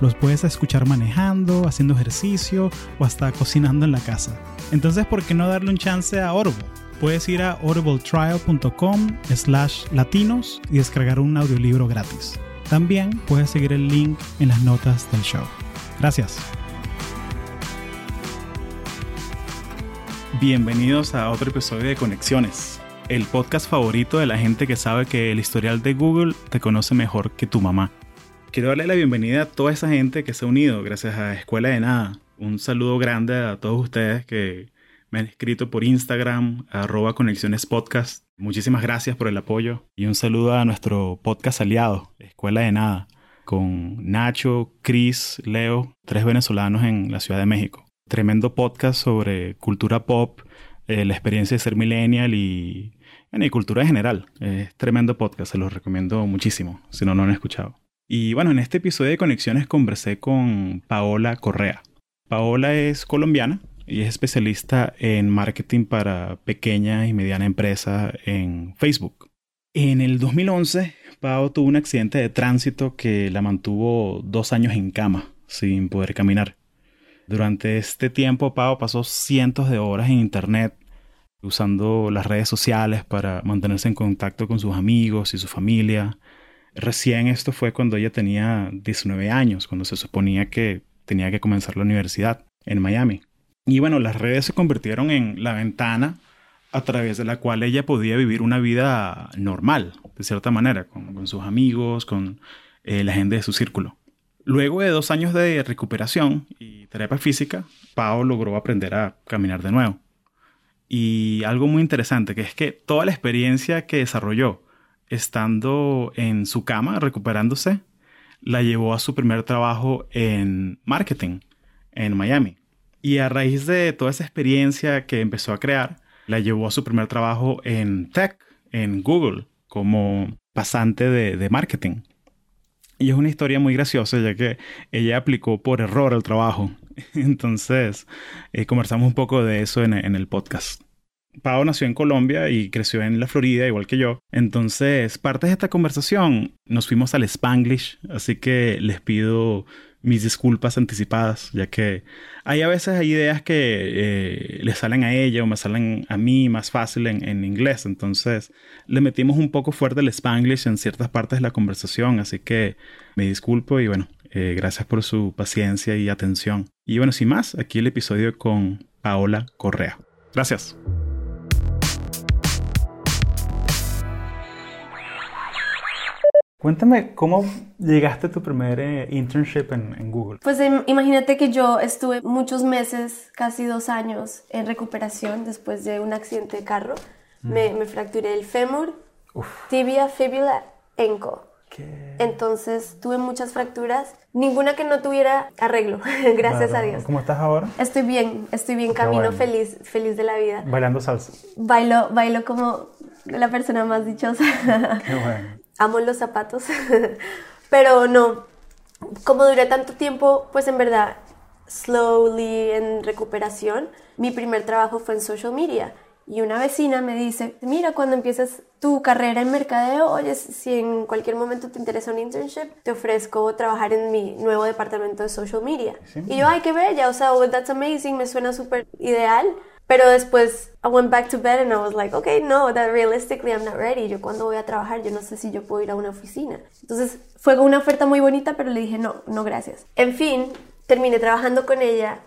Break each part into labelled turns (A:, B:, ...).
A: Los puedes escuchar manejando, haciendo ejercicio o hasta cocinando en la casa. Entonces, ¿por qué no darle un chance a Audible? Puedes ir a audibletrial.com slash latinos y descargar un audiolibro gratis. También puedes seguir el link en las notas del show. Gracias. Bienvenidos a otro episodio de Conexiones, el podcast favorito de la gente que sabe que el historial de Google te conoce mejor que tu mamá. Quiero darle la bienvenida a toda esa gente que se ha unido gracias a Escuela de Nada. Un saludo grande a todos ustedes que me han escrito por Instagram, arroba Conexiones Podcast. Muchísimas gracias por el apoyo y un saludo a nuestro podcast aliado, Escuela de Nada, con Nacho, Chris, Leo, tres venezolanos en la Ciudad de México tremendo podcast sobre cultura pop, eh, la experiencia de ser millennial y, y cultura en general. Es tremendo podcast, se los recomiendo muchísimo, si no, no lo han escuchado. Y bueno, en este episodio de Conexiones conversé con Paola Correa. Paola es colombiana y es especialista en marketing para pequeñas y medianas empresas en Facebook. En el 2011, Pao tuvo un accidente de tránsito que la mantuvo dos años en cama, sin poder caminar. Durante este tiempo, Pau pasó cientos de horas en Internet usando las redes sociales para mantenerse en contacto con sus amigos y su familia. Recién esto fue cuando ella tenía 19 años, cuando se suponía que tenía que comenzar la universidad en Miami. Y bueno, las redes se convirtieron en la ventana a través de la cual ella podía vivir una vida normal, de cierta manera, con, sus amigos, con eh, la gente de su círculo. Luego de dos años de recuperación y terapia física, Pau logró aprender a caminar de nuevo. Y algo muy interesante, que es que toda la experiencia que desarrolló estando en su cama, recuperándose, la llevó a su primer trabajo en marketing en Miami. Y a raíz de toda esa experiencia que empezó a crear, la llevó a su primer trabajo en tech, en Google, como pasante de, marketing. Y es una historia muy graciosa, ya que ella aplicó por error el trabajo. Entonces, eh, conversamos un poco de eso en el podcast. Pau nació en Colombia y creció en la Florida, igual que yo. Entonces, parte de esta conversación nos fuimos al Spanglish, así que les pido mis disculpas anticipadas, ya que hay a veces hay ideas que eh, le salen a ella o me salen a mí más fácil en, inglés. Entonces le metimos un poco fuerte el spanglish en ciertas partes de la conversación, así que me disculpo y bueno, eh, gracias por su paciencia y atención. Y bueno, sin más, aquí el episodio con Paola Correa. Gracias. Cuéntame cómo llegaste a tu primer eh, internship en, Google.
B: Pues imagínate que yo estuve muchos meses, casi dos años, en recuperación después de un accidente de carro. Mm. Me, fracturé el fémur, tibia, fíbula, enco. Entonces tuve muchas fracturas, ninguna que no tuviera arreglo, gracias a Dios.
A: ¿Cómo estás ahora?
B: Estoy bien, estoy bien, camino feliz, feliz de la vida.
A: Bailando salsa.
B: Bailo, bailo como la persona más dichosa. Qué bueno amo los zapatos, pero no, como duré tanto tiempo, pues en verdad, slowly en recuperación, mi primer trabajo fue en social media. Y una vecina me dice, mira, cuando empieces tu carrera en mercadeo, oye, si en cualquier momento te interesa un internship, te ofrezco trabajar en mi nuevo departamento de social media. Y yo, ay, qué bella, o sea, oh, that's amazing, me suena súper ideal. Pero después I went back to bed and I was like, okay, no, that realistically I'm not ready. Yo cuando voy a trabajar, yo no sé si yo puedo ir a una oficina. Entonces fue una oferta muy bonita, pero le dije, no, no gracias. En fin, terminé trabajando con ella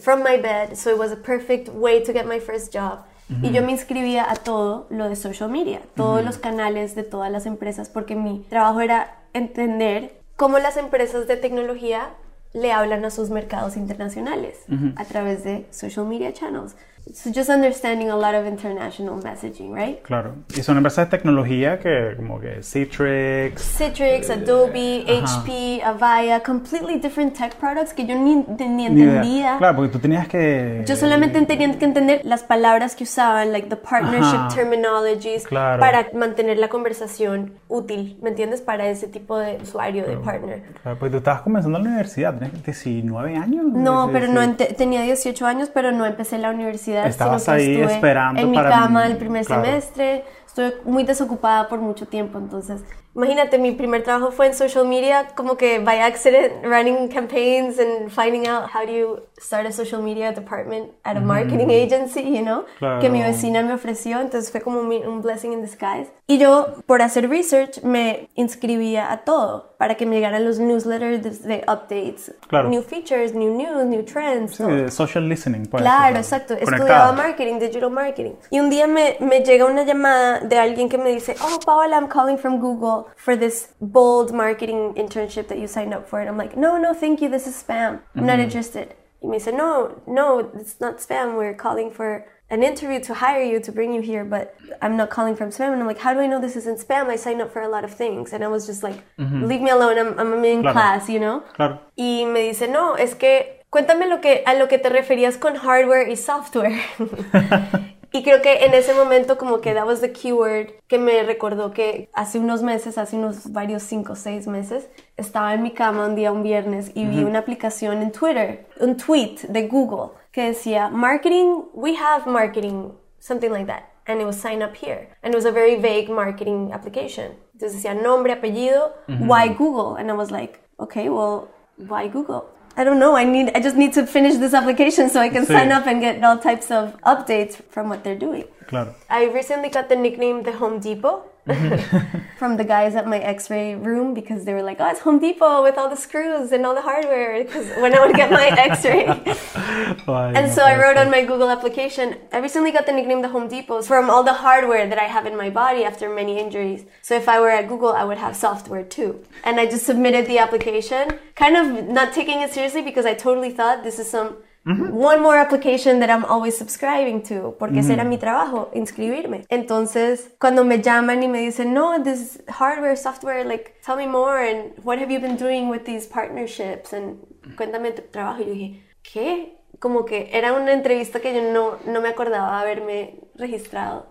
B: from my bed, so it was a perfect way to get my first job. Y yo me inscribía a todo lo de social media, todos los canales de todas las empresas, porque mi trabajo era entender cómo las empresas de tecnología le hablan a sus mercados internacionales a través de social media channels. So just understanding a lot of international messaging, right?
A: Claro. Y son empresas de tecnología que como que Citrix,
B: Citrix, Adobe, HP, Avaya, completely different tech products que yo ni, ni entendía.
A: Claro, porque tú tenías que
B: Yo solamente tenía que entender las palabras que usaban, like the partnership terminologies
A: Claro.
B: para mantener la conversación útil, ¿me entiendes? Para ese tipo de usuario, de partner.
A: Claro, porque tú estabas comenzando la universidad, tenías 19 años.
B: No, pero no tenía 18 años, pero no empecé la universidad.
A: Estabas
B: sino que
A: ahí
B: estuve
A: esperando
B: en mi
A: para-
B: cama el primer
A: claro.
B: semestre. Estuve muy desocupada por mucho tiempo, entonces imagínate, mi primer trabajo fue en social media, como que by accident running campaigns and finding out how do you start a social media department at a marketing agency, you know,
A: Claro.
B: que mi vecina me ofreció, entonces fue como un blessing in disguise. Y yo, por hacer research, me inscribía a todo para que me llegaran los newsletters de, updates,
A: Claro.
B: new features, new news, new trends.
A: Sí,
B: todo.
A: social listening, pues.
B: Claro, exacto.
A: conectada.
B: Estudiaba marketing, digital marketing. Y un día me, me llega una llamada de alguien que me dice, oh, Paola, I'm calling from Google for this bold marketing internship that you signed up for. And I'm like, no, no, thank you, this is spam. I'm not mm-hmm. interested. Y me dice, no, no, it's not spam. We're calling for an interview to hire you, to bring you here, but I'm not calling from spam. And I'm like, how do I know this isn't spam? I signed up for a lot of things. And I was just like, mm-hmm. leave me alone, I'm, I'm in
A: Claro.
B: class, you know?
A: Claro.
B: Y me dice, no, es que cuéntame lo que, a lo que te referías con hardware y software. y creo que en ese momento como que that was the keyword que me recordó que hace unos meses, hace unos varios cinco o seis meses, estaba en mi cama un día, un viernes, y vi una aplicación en Twitter, un tweet de Google que decía, marketing, we have marketing, something like that. And it was sign up here. And it was a very vague marketing application. Entonces decía nombre, apellido, why Google? And I was like, okay, well, why Google? I don't know. I need. I just need to finish this application so I can
A: Sí.
B: sign up and get all types of updates from what they're doing.
A: Claro.
B: I recently got the nickname the Home Depot Mm-hmm. from the guys at my X-ray room because they were like, "Oh, it's Home Depot with all the screws and all the hardware." Because when I would get my X-ray,
A: Ay,
B: and so I wrote on my Google application, I recently got the nickname the Home Depot from all the hardware that I have in my body after many injuries. So if I were at Google, I would have software too. And I just submitted the application, kind of not taking it seriously because I totally thought this is some one more application that I'm always subscribing to, porque ese era mi trabajo, inscribirme. Entonces, cuando me llaman y me dicen, no, this hardware, software, like, tell me more, and what have you been doing with these partnerships, and cuéntame tu trabajo. Y yo dije, ¿qué? Como que era una entrevista que yo no, no me acordaba haberme registrado.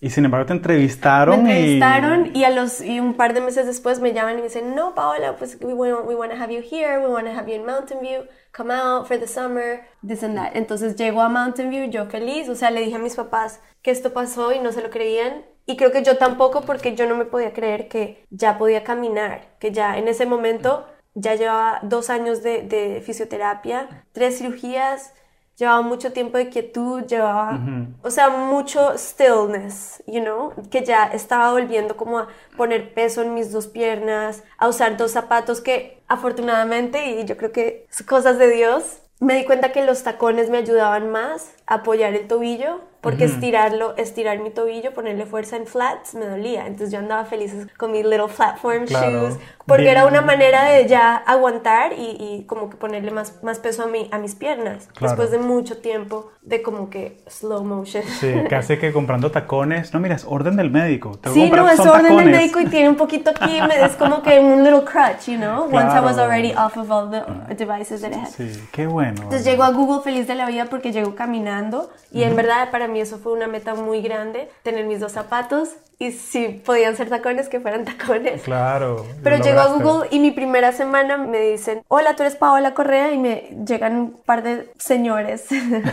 A: Y sin embargo te entrevistaron,
B: Me
A: y-
B: entrevistaron y, a los, y un par de meses después me llaman y me dicen, no, Paola, pues we want, we want to have you here, we want to have you in Mountain View, come out for the summer, this and that. Entonces llego a Mountain View, yo feliz, o sea, le dije a mis papás que esto pasó y no se lo creían. Y creo que yo tampoco porque yo no me podía creer que ya podía caminar, que ya en ese momento ya llevaba dos años de, de fisioterapia, tres cirugías, llevaba mucho tiempo de quietud, llevaba, o sea, mucho stillness, you know, que ya estaba volviendo como a poner peso en mis dos piernas, a usar dos zapatos que afortunadamente, y yo creo que es cosas de Dios, me di cuenta que los tacones me ayudaban más a apoyar el tobillo, porque estirarlo, estirar mi tobillo, ponerle fuerza en flats, me dolía. Entonces yo andaba feliz con mis little platform
A: Claro.
B: shoes, porque
A: Bien.
B: era una manera de ya aguantar y, y como que ponerle más, más peso a, mi, a mis piernas,
A: Claro.
B: después de mucho tiempo de como que slow motion.
A: Sí, casi que comprando tacones. No, mira, es orden del médico. Que
B: Sí, no, es orden del
A: tacones.
B: médico y tiene un poquito aquí, es como que un little crutch, you know, once I was
A: Claro.
B: already off of all the devices that I had.
A: Sí, qué bueno.
B: Entonces llego a Google feliz de la vida porque llego caminando y en verdad para mí eso fue una meta muy grande, tener mis dos zapatos y si podían ser tacones, que fueran tacones.
A: Claro.
B: Pero llego a. Google y mi primera semana me dicen, hola, tú eres Paola Correa y me llegan un par de señores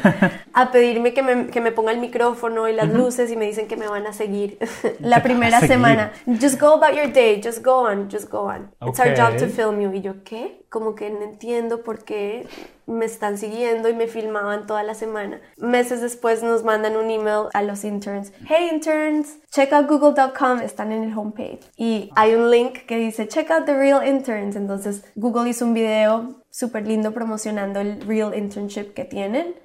B: a pedirme que me, que me ponga el micrófono y las luces y me dicen que me van a seguir la primera
A: seguir?
B: semana. Just go about your day, just go on, just go on. It's our job to film you. Y yo, ¿qué? Como que no entiendo por qué me están siguiendo y me filmaban toda la semana. Meses después nos mandan un email a los interns. Hey interns, check out google.com, están en el homepage. Y hay un link que dice check out the real interns. Entonces Google hizo un video súper lindo promocionando el real internship que tienen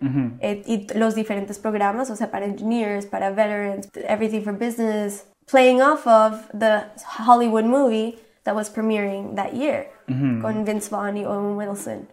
B: eh, y los diferentes programas, o sea, para engineers, para veterans, everything for business, playing off of the Hollywood movie that was premiering that year. Con Vince Vaughn y Owen Wilson.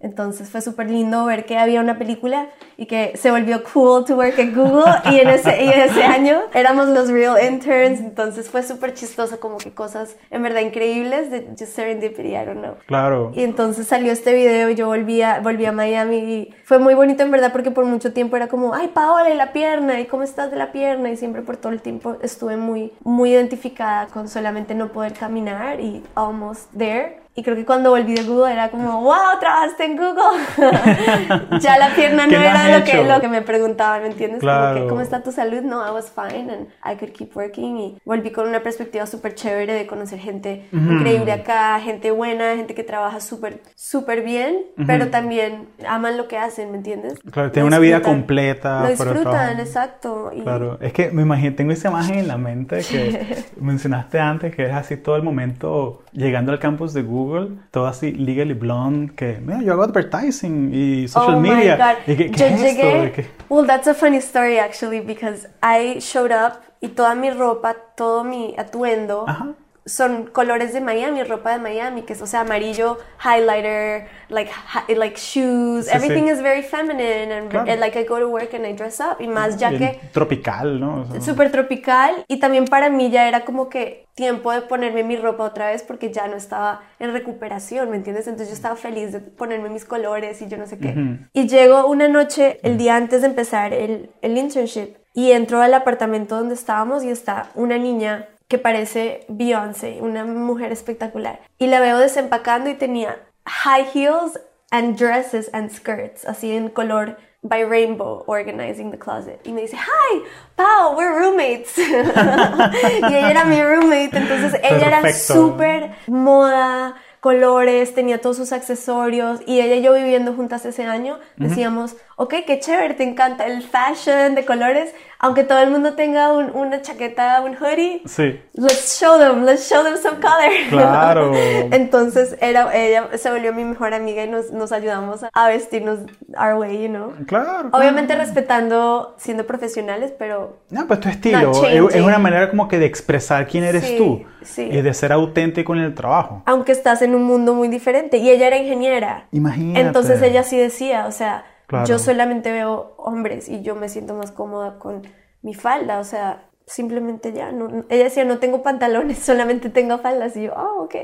B: Entonces fue súper lindo ver que había una película y que se volvió cool to work at Google y en ese, y ese año éramos los real interns, entonces fue súper chistoso como que cosas en verdad increíbles de just serendipity, I don't know.
A: Claro.
B: Y entonces salió este video y yo volví a, volví a Miami y fue muy bonito en verdad porque por mucho tiempo era como, ay Paola, y la pierna, y cómo estás de la pierna y siempre por todo el tiempo estuve muy, muy identificada con solamente no poder caminar y almost there. Y creo que cuando volví de Google era como, wow, trabajaste en Google. ya la pierna no era lo que, lo que me preguntaban, ¿me entiendes? Como que, ¿cómo está tu salud? No, I was fine and I could keep working. Y volví con una perspectiva súper chévere de conocer gente increíble acá, gente buena, gente que trabaja súper, súper bien, pero también aman lo que hacen, ¿me entiendes?
A: Claro, tienen una vida completa.
B: Lo disfrutan, exacto.
A: Claro, es que me imagino, tengo esa imagen en la mente que mencionaste antes, que es así todo el momento llegando al campus de Google todo así legally blonde, que, mira, yo hago advertising y social
B: oh
A: media.
B: My God.
A: ¿Y
B: yo llegué, well, that's a funny story actually, because I showed up y toda mi ropa, todo mi atuendo, son colores de Miami, ropa de Miami, que es, o sea, amarillo, highlighter, like, like shoes, everything is very feminine, and, like I go to work and I dress up, y más ya que...
A: Tropical, ¿no?
B: Súper tropical, y también para mí ya era como que tiempo de ponerme mi ropa otra vez porque ya no estaba en recuperación, ¿me entiendes? Entonces yo estaba feliz de ponerme mis colores y yo no sé qué. Y llego una noche, el día antes de empezar el, el internship, y entro al apartamento donde estábamos y está una niña que parece Beyoncé, una mujer espectacular. Y la veo desempacando y tenía high heels and dresses and skirts, así en color by Rainbow organizing the closet. Y me dice, hi, Pau, we're roommates. y ella era mi roommate, entonces ella era súper moda, colores, tenía todos sus accesorios y ella y yo viviendo juntas ese año decíamos, ok, qué chévere, te encanta el fashion de colores, aunque todo el mundo tenga una chaqueta, un hoodie,
A: sí.
B: let's show them, let's show them some color.
A: Claro.
B: Entonces era, ella se volvió mi mejor amiga y nos, nos ayudamos a vestirnos our way, you know.
A: Claro.
B: Obviamente respetando, siendo profesionales, pero...
A: No, pues tu estilo, es, una manera como que de expresar quién eres tú
B: sí.
A: y de ser auténtico en el trabajo.
B: Aunque estás en un mundo muy diferente y ella era ingeniera.
A: Imagínate.
B: Entonces ella sí decía, o sea yo solamente veo hombres y yo me siento más cómoda con mi falda, o sea, simplemente ya, no, ella decía, no tengo pantalones, solamente tengo faldas, y yo, oh, ok.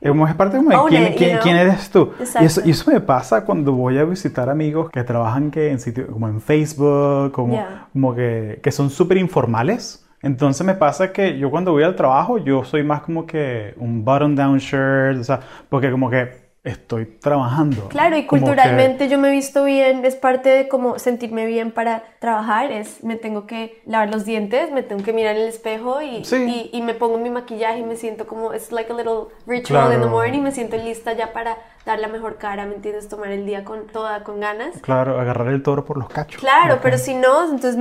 A: Es parte como de quién, quién, eres tú. Y eso, y eso, me pasa cuando voy a visitar amigos que trabajan que en sitios como en Facebook, como, como que, que son súper informales. Entonces me pasa que yo cuando voy al trabajo, yo soy más como que un button down shirt, o sea, porque como que estoy trabajando.
B: Claro, y culturalmente yo me he visto bien, es parte de como sentirme bien para trabajar, es me tengo que lavar los dientes, me tengo que mirar en el espejo y, y, me pongo mi maquillaje y me siento como, es like a little ritual in the morning, me siento lista ya para dar la mejor cara, ¿me entiendes? Tomar el día con toda, con ganas.
A: Claro, agarrar el toro por los cachos.
B: Claro, pero si no, entonces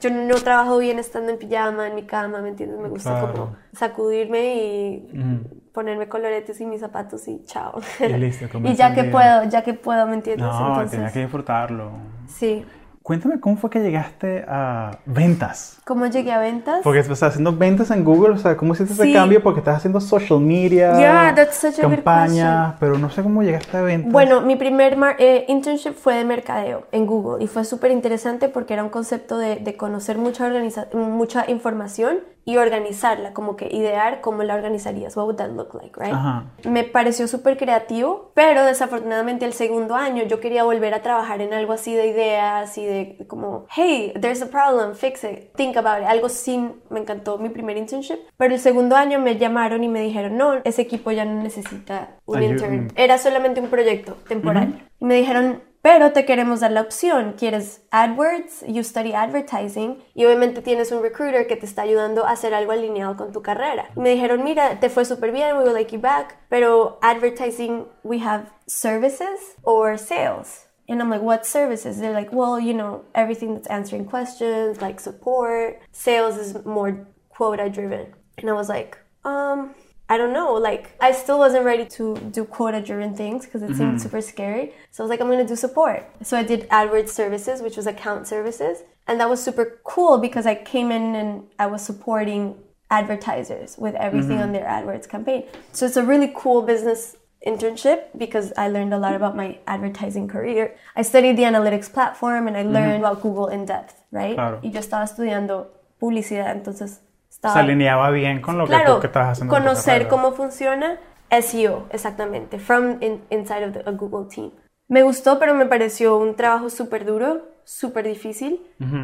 B: yo no trabajo bien estando en pijama, en mi cama, ¿me entiendes? Me gusta como sacudirme y ponerme coloretes y mis zapatos y chao.
A: Y listo,
B: Y ya que puedo, ya que puedo, ¿me entiendes?
A: No, entonces, tenía que disfrutarlo.
B: Sí.
A: Cuéntame cómo fue que llegaste a ventas.
B: ¿Cómo llegué a ventas?
A: Porque estás haciendo ventas en Google, o sea, ¿cómo hiciste ese cambio? Porque estás haciendo social media,
B: yeah, that's such a
A: campaña, pero no sé cómo llegaste a ventas.
B: Bueno, mi primer eh, internship fue de mercadeo en Google y fue súper interesante porque era un concepto de, de conocer mucha, mucha información y organizarla, como que idear cómo la organizarías. What would that look like, right? Me pareció súper creativo, pero desafortunadamente el segundo año yo quería volver a trabajar en algo así de ideas y de como, hey, there's a problem, fix it, think about it. Algo sin, me encantó mi primer internship, pero el segundo año me llamaron y me dijeron, no, ese equipo ya no necesita un intern. Era solamente un proyecto temporal. Y me dijeron, pero te queremos dar la opción. ¿Quieres AdWords? You study advertising. Y obviamente tienes un recruiter que te está ayudando a hacer algo alineado con tu carrera. Me dijeron, mira, te fue súper bien, we will like you back. Pero advertising, we have services or sales. And I'm like, what services? They're like, well, you know, everything that's answering questions, like support. Sales is more quota driven. And I was like, um, I don't know, like I still wasn't ready to do quota driven things because it mm-hmm. seemed super scary. So I was like, I'm gonna do support. So I did AdWords services, which was account services. And that was super cool because I came in and I was supporting advertisers with everything mm-hmm. on their AdWords campaign. So it's a really cool business internship because I learned a lot about my advertising career. I studied the analytics platform and I learned about Google in depth, right?
A: Claro.
B: Y yo estaba estudiando publicidad, entonces estaba...
A: Se alineaba bien con lo que
B: claro,
A: tú que estabas haciendo.
B: conocer cómo funciona SEO, exactamente, from in- inside of the, a Google team. Me gustó, pero me pareció un trabajo súper duro, súper difícil,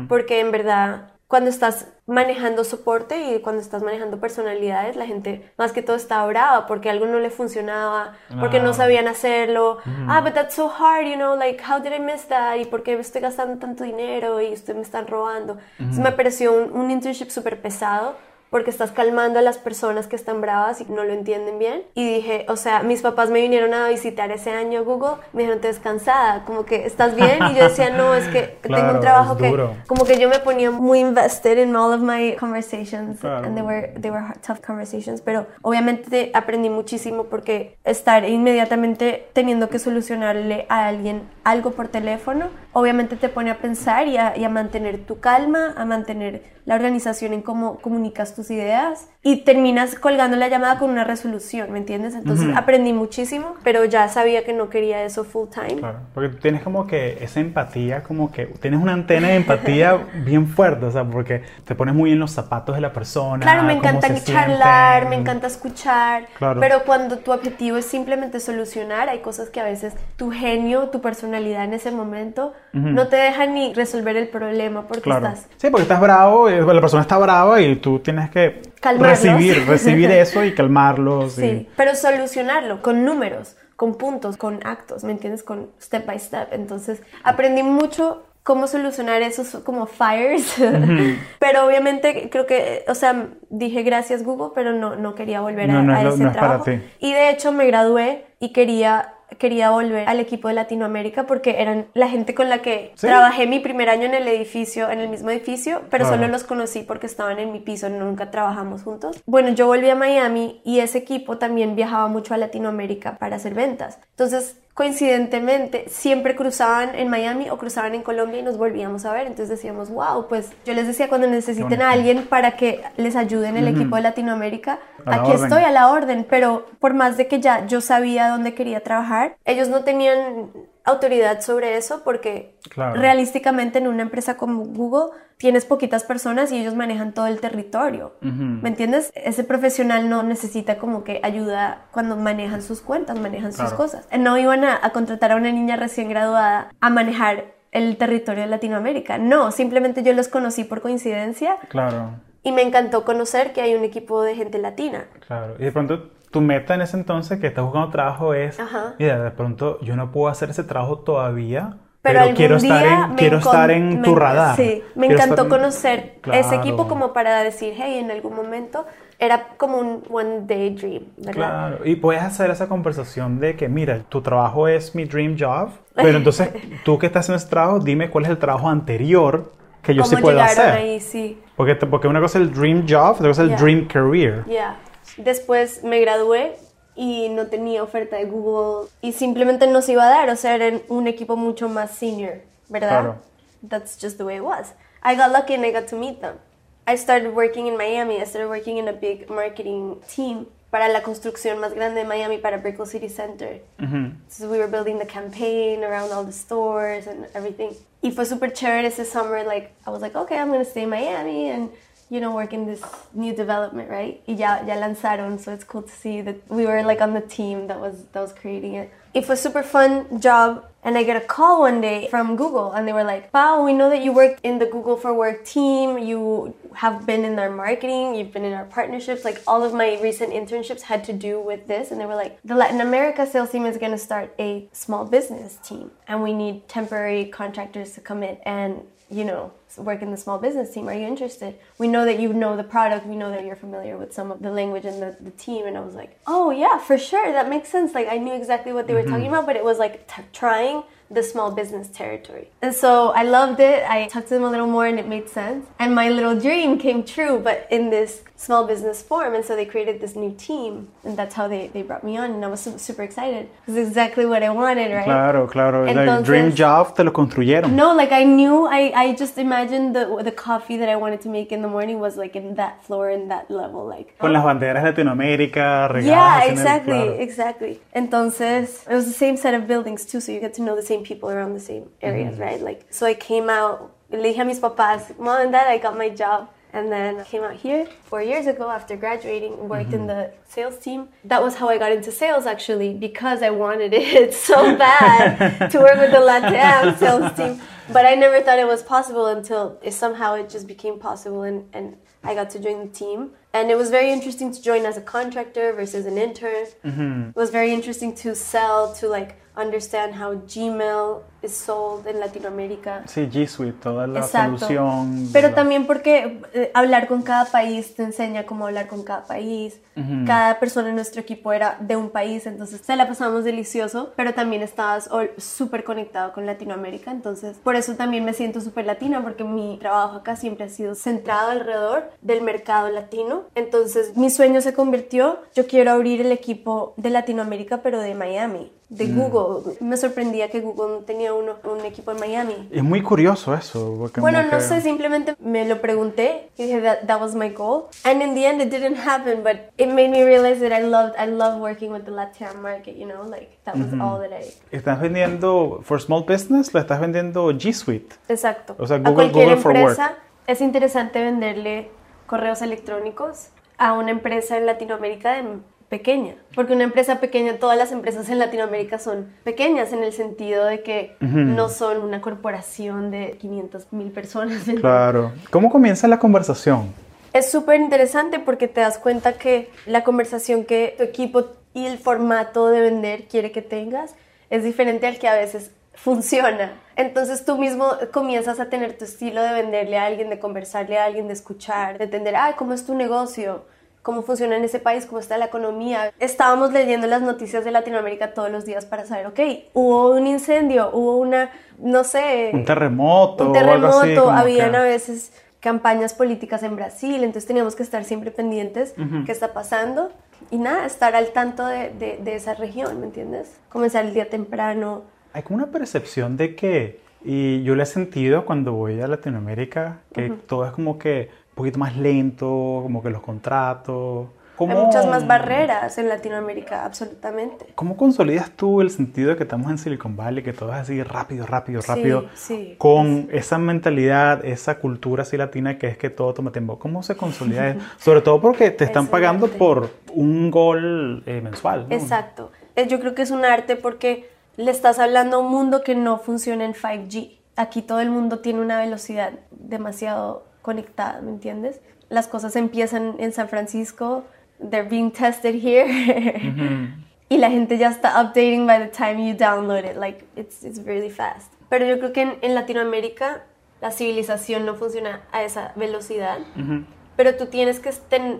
B: porque en verdad cuando estás manejando soporte y cuando estás manejando personalidades, la gente más que todo está brava porque algo no le funcionaba, porque no
A: Ah.
B: sabían hacerlo. Ah, but that's so hard, you know, like how did I miss that? ¿Y por qué estoy gastando tanto dinero y ustedes me están robando? Entonces me pareció un, un internship súper pesado porque estás calmando a las personas que están bravas y no lo entienden bien. Y dije, o sea, mis papás me vinieron a visitar ese año a Google, me dijeron, te ves cansada, como que estás bien. Y yo decía, no, es que tengo
A: Claro,
B: un trabajo que, como que yo me ponía muy invested in all of my conversations
A: Claro.
B: and they were, they were hard- tough conversations, pero obviamente aprendí muchísimo porque estar inmediatamente teniendo que solucionarle a alguien algo por teléfono, obviamente te pone a pensar y a, y a mantener tu calma, a mantener la organización en cómo comunicas tus ideas y terminas colgando la llamada con una resolución, ¿me entiendes? Entonces aprendí muchísimo, pero ya sabía que no quería eso full time.
A: Claro, porque tú tienes como que esa empatía, como que tienes una antena de empatía bien fuerte, o sea, porque te pones muy en los zapatos de la persona.
B: Claro, me encanta charlar,
A: sienten.
B: me encanta escuchar,
A: Claro.
B: pero cuando tu objetivo es simplemente solucionar, hay cosas que a veces tu genio, tu personalidad en ese momento no te deja ni resolver el problema porque
A: Claro.
B: estás
A: Sí, porque estás bravo, la persona está brava y tú tienes que
B: Calmarlos.
A: recibir, recibir eso y calmarlos. y-
B: Sí, pero solucionarlo con números, con puntos, con actos, ¿me entiendes? Con step by step. Entonces, aprendí mucho cómo solucionar esos como fires, pero obviamente creo que, o sea, dije gracias Google, pero no, no quería volver
A: No,
B: a,
A: no
B: ese
A: no es para
B: trabajo.
A: ti.
B: Y de hecho me gradué y quería quería volver al equipo de Latinoamérica porque eran la gente con la que
A: Sí.
B: trabajé mi primer año en el edificio, en el mismo edificio, pero solo los conocí porque estaban en mi piso, nunca trabajamos juntos. Bueno, yo volví a Miami y ese equipo también viajaba mucho a Latinoamérica para hacer ventas. Entonces, coincidentemente, siempre cruzaban en Miami o cruzaban en Colombia y nos volvíamos a ver. Entonces decíamos, wow, pues yo les decía cuando necesiten a alguien para que les ayude en el equipo de Latinoamérica,
A: A
B: aquí estoy a la orden, pero por más de que ya yo sabía dónde quería trabajar, ellos no tenían autoridad sobre eso porque
A: Claro.
B: realísticamente en una empresa como Google tienes poquitas personas y ellos manejan todo el territorio. ¿Me entiendes? Ese profesional no necesita como que ayuda cuando manejan sus cuentas, manejan sus cosas. No iban a, a contratar a una niña recién graduada a manejar el territorio de Latinoamérica. No, simplemente yo los conocí por coincidencia
A: Claro,
B: y me encantó conocer que hay un equipo de gente latina.
A: claro. Y de pronto tu meta en ese entonces que estás buscando trabajo es,
B: Ajá.
A: mira, de pronto yo no puedo hacer ese trabajo todavía,
B: Pero,
A: quiero estar en, quiero estar en tu radar.
B: Sí, me
A: Quiero
B: encantó
A: en-
B: conocer ese equipo como para decir, hey, en algún momento era como un one day dream, ¿verdad?
A: Claro, y puedes hacer esa conversación de que, mira, tu trabajo es mi dream job, pero entonces tú que estás haciendo ese trabajo, dime cuál es el trabajo anterior que yo sí
B: ¿Cómo
A: puedo hacer.
B: ahí? Sí,
A: Porque, porque una cosa es el dream job, otra cosa es el dream career.
B: ya. Después me gradué y no tenía oferta de Google y simplemente no se iba a dar, o sea, era un equipo mucho más senior, ¿verdad?
A: Claro.
B: That's just the way it was. I got lucky and I got to meet them. I started working in Miami. I started working in a big marketing team para la construcción más grande de Miami para Brickell City Center. So we were building the campaign around all the stores and everything. Y fue super chévere ese summer. Like I was like, okay, I'm gonna stay in Miami and you know working this new development, right? Y ya lanzaron, so it's cool to see that we were like on the team that was that was creating it. It was super fun job. And I get a call one day from Google, and they were like, Wow, we know that you work in the Google for Work team. You have been in our marketing, you've been in our partnerships. Like, all of my recent internships had to do with this. And they were like, The Latin America sales team is going to start a small business team, and we need temporary contractors to come in and you know, work in the small business team. Are you interested? We know that you know the product. We know that you're familiar with some of the language and the, the team. And I was like, oh, yeah, for sure. That makes sense. Like, I knew exactly what they were talking mm-hmm. about, but it was like t- trying the small business territory. And so I loved it. I talked to them a little more and it made sense. And my little dream came true, but in this small business form. And so they created this new team. And that's how they, they brought me on. And I was super excited. It was exactly what I wanted, right?
A: Claro, claro. Entonces, like dream job te lo construyeron.
B: No, like I knew, I, I just imagined the, the coffee that I wanted to make in the morning was like in that floor, in that level. like.
A: Con las banderas de Latinoamérica regadas.
B: Yeah, exactly, el, claro. exactly. Entonces, it was the same set of buildings too. So you get to know the same people around the same areas, mm-hmm. right? Like, so I came out, le dije a mis papás, mom and dad, I got my job. And then I came out here four years ago after graduating, worked mm-hmm. in the sales team. That was how I got into sales actually, because I wanted it so bad to work with the Latam sales team. But I never thought it was possible until it, somehow it just became possible and, and I got to join the team. And it was very interesting to join as a contractor versus an intern. Mm-hmm. It was very interesting to sell to like understand how Gmail sold en Latinoamérica.
A: Sí, G Suite, toda la Exacto. solución.
B: Pero también porque eh, hablar con cada país te enseña cómo hablar con cada país. Cada persona en nuestro equipo era de un país, entonces se la pasamos delicioso, pero también estabas súper conectado con Latinoamérica, entonces por eso también me siento súper latina, porque mi trabajo acá siempre ha sido centrado alrededor del mercado latino. Entonces mi sueño se convirtió, yo quiero abrir el equipo de Latinoamérica, pero de Miami de mm. Google. Me sorprendía que Google no tenía uno, un equipo en Miami.
A: Es muy curioso eso.
B: Bueno, no sé, simplemente me lo pregunté y dije that, that was my goal. And in the end it didn't happen, but it made me realize that I loved I love working with the Latin market, you know, like that was all that I
A: Estás vendiendo for small business, lo estás vendiendo G Suite.
B: Exacto.
A: O sea, Google, a cualquier Google empresa for work.
B: es interesante venderle correos electrónicos a una empresa en Latinoamérica de pequeña, porque una empresa pequeña, todas las empresas en Latinoamérica son pequeñas en el sentido de que no son una corporación de 500 mil personas.
A: Claro. ¿Cómo comienza la conversación?
B: Es súper interesante porque te das cuenta que la conversación que tu equipo y el formato de vender quiere que tengas es diferente al que a veces funciona. Entonces tú mismo comienzas a tener tu estilo de venderle a alguien, de conversarle a alguien, de escuchar, de entender, ay, ¿cómo es tu negocio? Cómo funciona en ese país, cómo está la economía. Estábamos leyendo las noticias de Latinoamérica todos los días para saber, ok, hubo un incendio, hubo una, no sé...
A: Un terremoto.
B: Un terremoto, habían a veces campañas políticas en Brasil, entonces teníamos que estar siempre pendientes qué está pasando y nada, estar al tanto de, de, esa región, ¿me entiendes? Comenzar el día temprano.
A: Hay como una percepción de que, y yo lo he sentido cuando voy a Latinoamérica, que todo es como que poquito más lento, como que los contratos.
B: Hay muchas más barreras en Latinoamérica, absolutamente.
A: ¿Cómo consolidas tú el sentido de que estamos en Silicon Valley, que todo es así rápido, rápido, rápido, con esa mentalidad, esa cultura así latina que es que todo toma tiempo? ¿Cómo se consolida eso? Sobre todo porque te están pagando por un gol eh, mensual.
B: Exacto. Eh, yo creo que es un arte porque le estás hablando a un mundo que no funciona en 5G. Aquí todo el mundo tiene una velocidad demasiado conectada, ¿me entiendes? Las cosas empiezan en San Francisco, they're being tested here, y la gente ya está updating by the time you download it, like it's, it's really fast. Pero yo creo que en, en Latinoamérica la civilización no funciona a esa velocidad, pero tú tienes que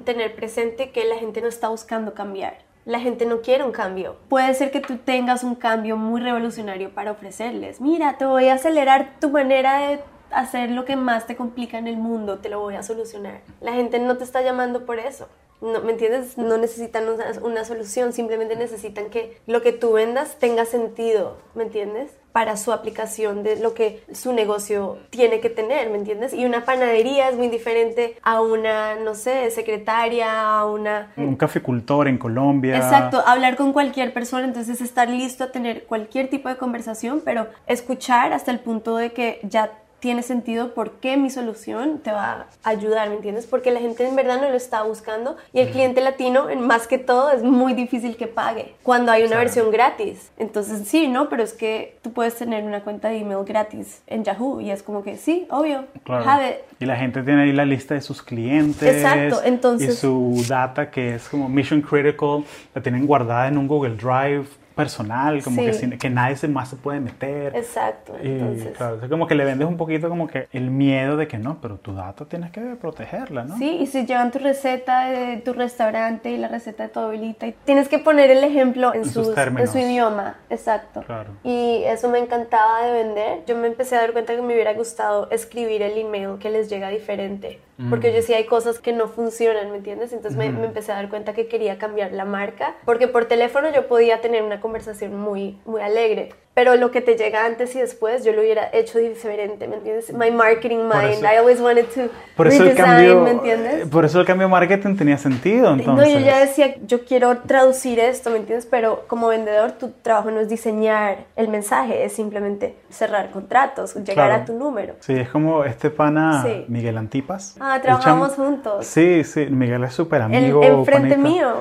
B: tener presente que la gente no está buscando cambiar. La gente no quiere un cambio. Puede ser que tú tengas un cambio muy revolucionario para ofrecerles. Mira, te voy a acelerar tu manera de hacer lo que más te complica en el mundo, te lo voy a solucionar. La gente no te está llamando por eso. No, ¿Me entiendes? No necesitan una, una, solución, simplemente necesitan que lo que tú vendas tenga sentido, ¿me entiendes? Para su aplicación de lo que su negocio tiene que tener, ¿me entiendes? Y una panadería es muy diferente a una, no sé, secretaria, a una...
A: Un caficultor en Colombia.
B: Exacto, hablar con cualquier persona, entonces estar listo a tener cualquier tipo de conversación, pero escuchar hasta el punto de que ya tiene sentido por qué mi solución te va a ayudar, ¿me entiendes? Porque la gente en verdad no lo está buscando y el cliente latino, más que todo, es muy difícil que pague cuando hay una versión gratis. Entonces, sí, ¿no? Pero es que tú puedes tener una cuenta de email gratis en Yahoo y es como que, sí, obvio,
A: claro. Y la gente tiene ahí la lista de sus clientes.
B: Exacto, entonces...
A: Y su data que es como mission critical, la tienen guardada en un Google Drive personal, como que, que nadie se más se puede meter.
B: Exacto.
A: Y, entonces... claro, es como que le vendes un poquito como que el miedo de que no, pero tu dato tienes que protegerla, ¿no?
B: Sí, y si llevan tu receta de tu restaurante y la receta de tu abuelita, y tienes que poner el ejemplo en, sus, en su idioma, exacto.
A: Claro.
B: Y eso me encantaba de vender. Yo me empecé a dar cuenta que me hubiera gustado escribir el email que les llega diferente. Porque yo decía, hay cosas que no funcionan, ¿me entiendes? Entonces me, me, empecé a dar cuenta que quería cambiar la marca. Porque por teléfono yo podía tener una conversación muy, muy alegre pero lo que te llega antes y después yo lo hubiera hecho diferente, ¿me entiendes? My marketing mind, I always wanted to
A: por eso el cambio, ¿me entiendes? Por eso el cambio de marketing tenía sentido, entonces.
B: No, yo ya decía, yo quiero traducir esto, ¿me entiendes? Pero como vendedor tu trabajo no es diseñar el mensaje, es simplemente cerrar contratos, llegar a tu número.
A: Sí, es como este pana Miguel Antipas.
B: Ah, trabajamos juntos.
A: Sí, sí, Miguel es súper amigo.
B: El, frente mío.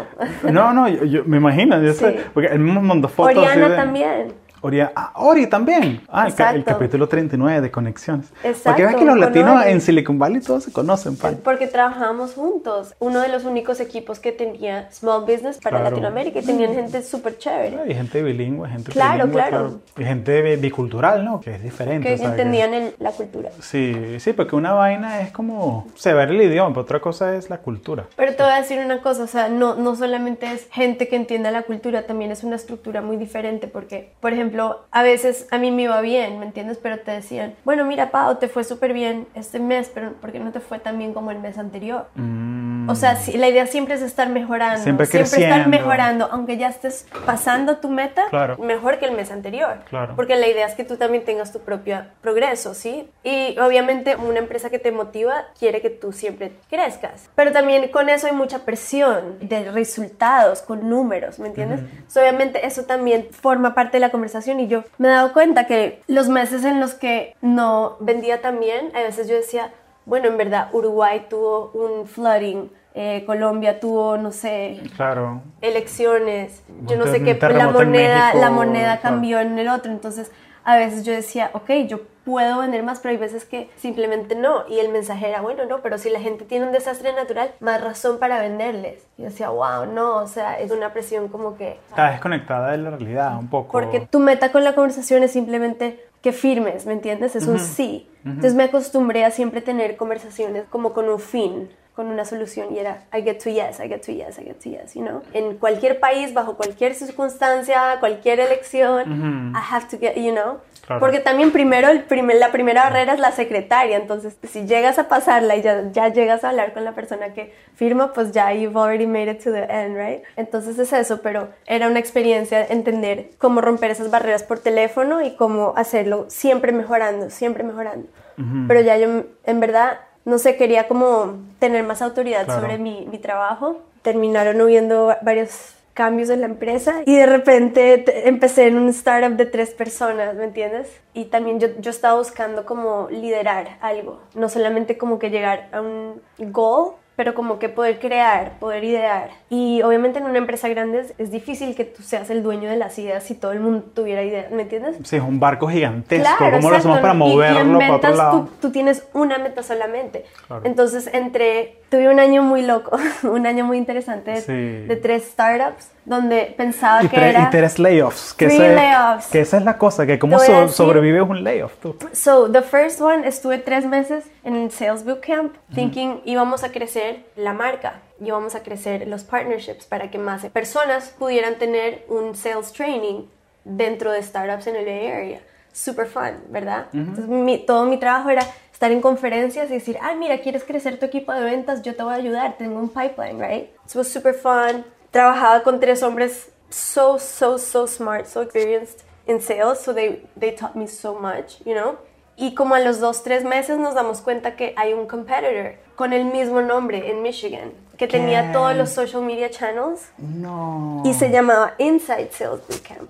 A: No, no, yo, me imagino, yo sé, porque el mismo mundo fotos.
B: Oriana también.
A: Ori, ah, Ori también. Ah, el, capítulo 39 de conexiones.
B: Exacto.
A: Porque ves que los latinos en Silicon Valley todos se conocen,
B: Porque trabajamos juntos. Uno de los únicos equipos que tenía Small Business para Latinoamérica y tenían gente súper chévere.
A: Y gente bilingüe, gente
B: Claro, claro.
A: Y gente bicultural, ¿no? Que es diferente.
B: Que entendían la cultura.
A: Sí, sí, porque una vaina es como saber el idioma, pero otra cosa es la cultura.
B: Pero te voy a decir una cosa, o sea, no, no solamente es gente que entienda la cultura, también es una estructura muy diferente porque, por ejemplo, a veces a mí me iba bien, ¿me entiendes? Pero te decían, bueno, mira, Pau, te fue súper bien este mes, pero ¿por qué no te fue tan bien como el mes anterior?
A: Mm.
B: O sea, la idea siempre es estar mejorando.
A: Siempre,
B: siempre estar mejorando, aunque ya estés pasando tu meta,
A: claro.
B: mejor que el mes anterior.
A: Claro.
B: Porque la idea es que tú también tengas tu propio progreso, ¿sí? Y obviamente una empresa que te motiva quiere que tú siempre crezcas. Pero también con eso hay mucha presión de resultados, con números, ¿me entiendes? obviamente eso también forma parte de la conversación y yo me he dado cuenta que los meses en los que no vendía tan bien, a veces yo decía, bueno, en verdad Uruguay tuvo un flooding, eh, Colombia tuvo, no sé,
A: claro.
B: elecciones, yo no sé qué, la moneda, la moneda cambió en el otro, entonces a veces yo decía, ok, yo puedo vender más, pero hay veces que simplemente no. Y el mensaje era, bueno, no, pero si la gente tiene un desastre natural, más razón para venderles. Y yo decía, wow, no, o sea, es una presión como que...
A: Está desconectada de la realidad un poco.
B: Porque tu meta con la conversación es simplemente que firmes, ¿me entiendes? Es un sí. Entonces me acostumbré a siempre tener conversaciones como con un fin con una solución y era I get to yes, I get to yes, I get to yes, you know. En cualquier país, bajo cualquier circunstancia, cualquier elección, I have to get, you know. Porque también primero, el primer, la primera barrera es la secretaria, entonces si llegas a pasarla y ya, ya llegas a hablar con la persona que firma, pues ya you've already made it to the end, right? Entonces es eso, pero era una experiencia entender cómo romper esas barreras por teléfono y cómo hacerlo siempre mejorando, siempre mejorando. Pero ya yo en verdad no sé, quería como tener más autoridad sobre mi, mi, trabajo. Terminaron hubiendo varios cambios en la empresa y de repente empecé en un startup de tres personas, ¿me entiendes? Y también yo, yo estaba buscando como liderar algo, no solamente como que llegar a un goal, pero como que poder crear, poder idear. Y obviamente en una empresa grande es, difícil que tú seas el dueño de las ideas si todo el mundo tuviera ideas, ¿me entiendes?
A: Sí, es un barco gigantesco. ¿Cómo lo hacemos para moverlo para otro lado?
B: Tú, tú, tienes una meta solamente. Entonces, entre tuve un año muy loco, un año muy interesante de, tres startups donde pensaba que era...
A: Y tres layoffs. Que,
B: layoffs.
A: que esa es la cosa, que cómo sobrevives un layoff tú.
B: So, the first one, estuve tres meses en Sales Bootcamp, thinking íbamos a crecer la marca, íbamos a crecer los partnerships para que más personas pudieran tener un sales training dentro de startups en el Bay Area. Super fun, ¿verdad? Entonces, todo mi trabajo era estar en conferencias y decir, ah, mira, quieres crecer tu equipo de ventas, yo te voy a ayudar, tengo un pipeline, right? It was super fun. Trabajaba con tres hombres so, so, so smart, so experienced in sales, so they, they taught me so much, you know? Y como a los dos, tres meses nos damos cuenta que hay un competitor con el mismo nombre en Michigan, que tenía todos los social media channels.
A: No.
B: Y se llamaba Inside Sales Bootcamp.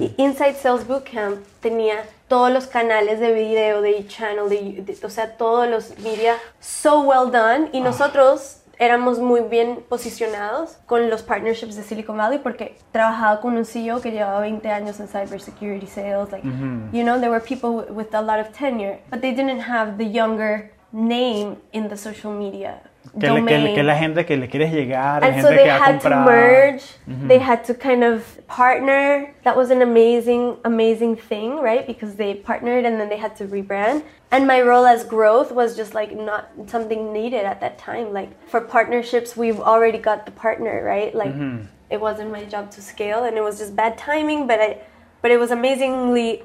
B: Y Inside Sales Bootcamp tenía todos los canales de video, de channel, de, o sea, todos los media so well done. Y ah. nosotros éramos muy bien posicionados con los partnerships de Silicon Valley porque trabajaba con un CEO que llevaba 20 años en cybersecurity sales. Like, you know, there were people with a lot of tenure, but they didn't have the younger name in the social media
A: que, le, que, que, la gente que le quieres llegar,
B: and
A: gente
B: so they
A: que
B: had to merge, mm -hmm. they had to kind of partner. That was an amazing, amazing thing, right? Because they partnered and then they had to rebrand. And my role as growth was just like not something needed at that time. Like for partnerships, we've already got the partner, right? Like mm -hmm. it wasn't my job to scale, and it was just bad timing. But I, but it was amazingly,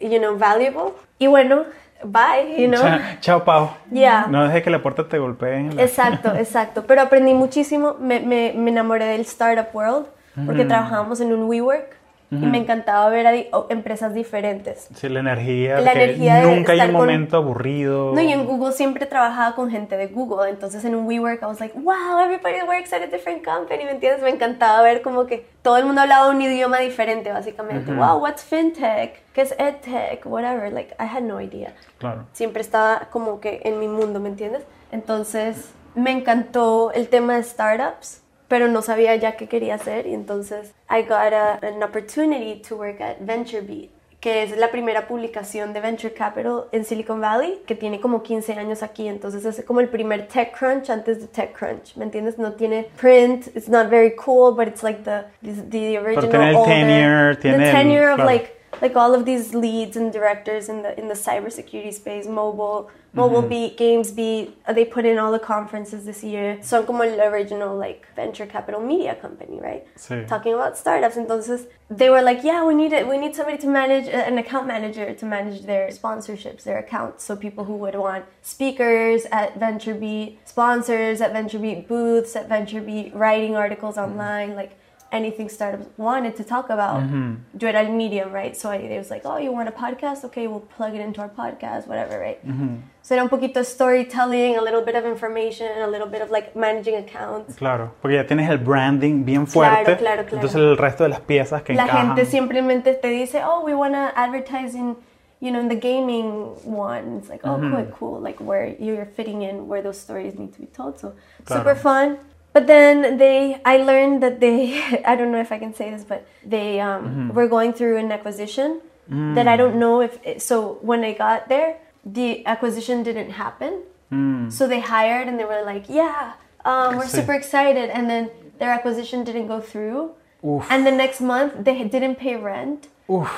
B: you know, valuable. Y bueno, bye, you know.
A: Chao, chao Pau.
B: Yeah.
A: No deje que la puerta te golpee.
B: La... Exacto, exacto. Pero aprendí muchísimo, me, me, me enamoré del startup world porque mm. trabajábamos en un WeWork y me encantaba ver a empresas diferentes.
A: Sí, la energía. La energía nunca hay un momento aburrido.
B: No, y en Google siempre trabajaba con gente de Google. Entonces en WeWork I was like, wow, everybody works at a different company. ¿Me entiendes? Me encantaba ver como que todo el mundo hablaba un idioma diferente, básicamente. Wow, what's fintech? ¿Qué es edtech? Whatever. Like, I had no idea.
A: Claro.
B: Siempre estaba como que en mi mundo, ¿me entiendes? Entonces me encantó el tema de startups pero no sabía ya qué quería hacer y entonces I got a, an opportunity to work at VentureBeat que es la primera publicación de Venture Capital en Silicon Valley, que tiene como 15 años aquí, entonces es como el primer TechCrunch antes de TechCrunch, ¿me entiendes? No tiene print, it's not very cool, but it's like the, the, original
A: Pero tiene el tenure, tiene
B: the tenure of like like all of these leads and directors in the in the cybersecurity space, mobile, mobile mm-hmm. beat, games beat. Uh, they put in all the conferences this year. Son como el original like venture capital media company, right?
A: Sí.
B: Talking about startups. And entonces they were like, yeah, we need it. We need somebody to manage uh, an account manager to manage their sponsorships, their accounts. So people who would want speakers at VentureBeat, sponsors at VentureBeat, booths at VentureBeat, writing articles mm-hmm. online, like anything startups wanted to talk about. Mm-hmm. Do it on Medium, right? So it was like, oh, you want a podcast? Okay, we'll plug it into our podcast, whatever, right? Mm-hmm. So era un poquito storytelling, a little bit of information, a little bit of like managing accounts.
A: Claro, porque ya tienes el branding bien fuerte.
B: Claro, claro, claro.
A: Entonces el resto de las piezas que
B: La
A: encajan.
B: gente simplemente te dice, oh, we want to advertise in, you know, in the gaming one. It's like, oh, mm-hmm. cool, cool. Like where you're fitting in, where those stories need to be told. So claro. super fun. But then they, I learned that they, I don't know if I can say this, but they um, mm-hmm. were going through an acquisition mm. that I don't know if, it, so when I got there, the acquisition didn't happen. Mm. So they hired and they were like, yeah, um, we're super excited. And then their acquisition didn't go through. Oof. And the next month they didn't pay rent.
A: Oof.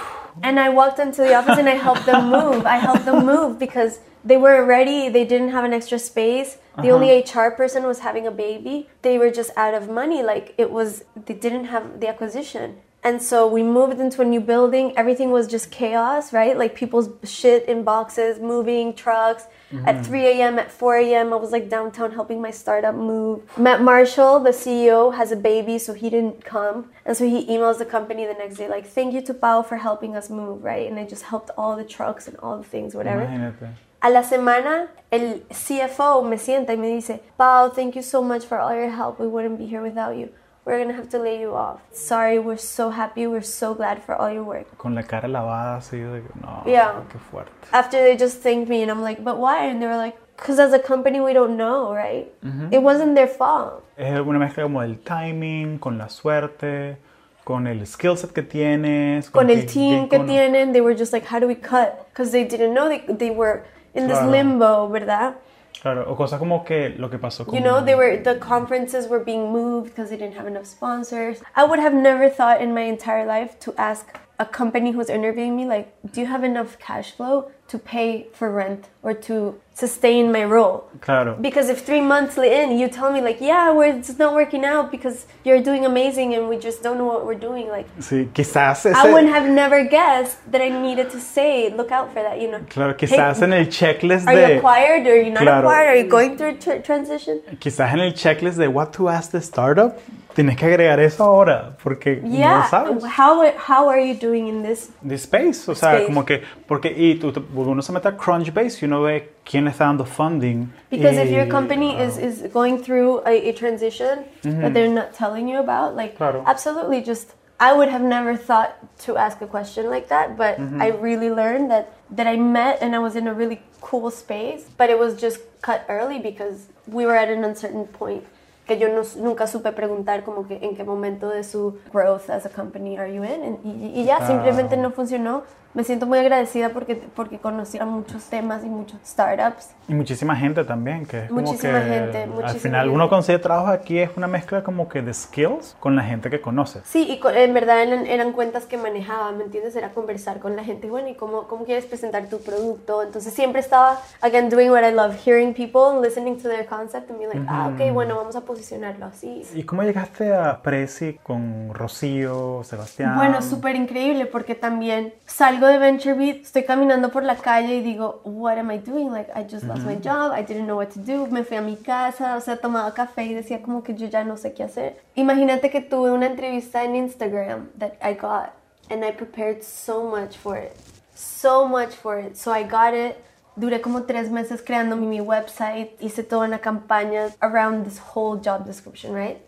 B: And I walked into the office and I helped them move. I helped them move because they weren't ready. They didn't have an extra space. The uh-huh. only HR person was having a baby. They were just out of money. Like it was, they didn't have the acquisition. And so we moved into a new building. Everything was just chaos, right? Like people's shit in boxes, moving trucks. Mm-hmm. At 3 a.m., at 4 a.m., I was like downtown helping my startup move. Matt Marshall, the CEO, has a baby, so he didn't come. And so he emails the company the next day, like, thank you to Pau for helping us move, right? And I just helped all the trucks and all the things, whatever.
A: Imagínate.
B: A la semana, el CFO me sienta y me dice, Pau, thank you so much for all your help. We wouldn't be here without you. We're gonna have to lay you off. Sorry, we're so happy. We're so glad for all your work.
A: Con la cara lavada así de no,
B: yeah.
A: qué fuerte.
B: After they just thanked me and I'm like, but why? And they were like, because as a company we don't know, right? It wasn't their fault.
A: Es una mezcla como del timing, con la suerte, con el skill set que tienes,
B: con, con el team que tienen. They were just like, how do we cut? Because they didn't know they, they were in this limbo, ¿verdad?
A: Claro, o cosas como que lo que pasó
B: con... You know, they were, the conferences were being moved because they didn't have enough sponsors. I would have never thought in my entire life to ask a company who's interviewing me, like, do you have enough cash flow to pay for rent or to sustain my role?
A: Claro.
B: Because if three months in you tell me like, yeah, we're, it's not working out because you're doing amazing and we just don't know what we're doing, like.
A: Sí, quizás ese...
B: I would have never guessed that I needed to say, look out for that, you know.
A: Claro, quizás hey, en el checklist
B: are de. Are you acquired or are you not claro. acquired? Are you going through a transition?
A: Quizás en el checklist de what to ask the startup Tienes que agregar eso ahora porque
B: yeah.
A: no sabes.
B: How, how are you doing in this,
A: this space? O sea, como que, porque y tú, uno se mete a Crunchbase y uno ve quién está dando funding.
B: Because y, if your company uh, is, is going through a, a transition mm -hmm. that they're not telling you about, like,
A: claro.
B: absolutely just, I would have never thought to ask a question like that, but mm -hmm. I really learned that, that I met and I was in a really cool space, but it was just cut early because we were at an uncertain point que yo no, nunca supe preguntar como que en qué momento de su growth as a company are you in y, y ya ah. simplemente no funcionó me siento muy agradecida porque, porque conocí a muchos temas y muchos startups.
A: Y muchísima gente también, que es
B: muchísima
A: como que
B: gente, muchísima
A: al final
B: gente.
A: uno consigue trabajo aquí es una mezcla como que de skills con la gente que conoce.
B: Sí, y co- en verdad eran, eran cuentas que manejaba, ¿me entiendes? Era conversar con la gente, bueno, ¿y cómo, cómo quieres presentar tu producto? Entonces siempre estaba, again, doing what I love, hearing people and listening to their concept and being like, ah, ok, bueno, vamos a posicionarlo así.
A: ¿Y cómo llegaste a Prezi con Rocío, Sebastián?
B: Bueno, súper increíble porque también salgo de VentureBeat, estoy caminando por la calle y digo, what am I doing? Like, I just lost my job, I didn't know what to do, me fui a mi casa, o sea, tomaba café y decía como que yo ya no sé qué hacer. Imagínate que tuve una entrevista en Instagram that I got and I prepared so much for it, so much for it. So I got it. Duré como tres meses creando mi, mi website, hice toda una campaña around this whole job description, right?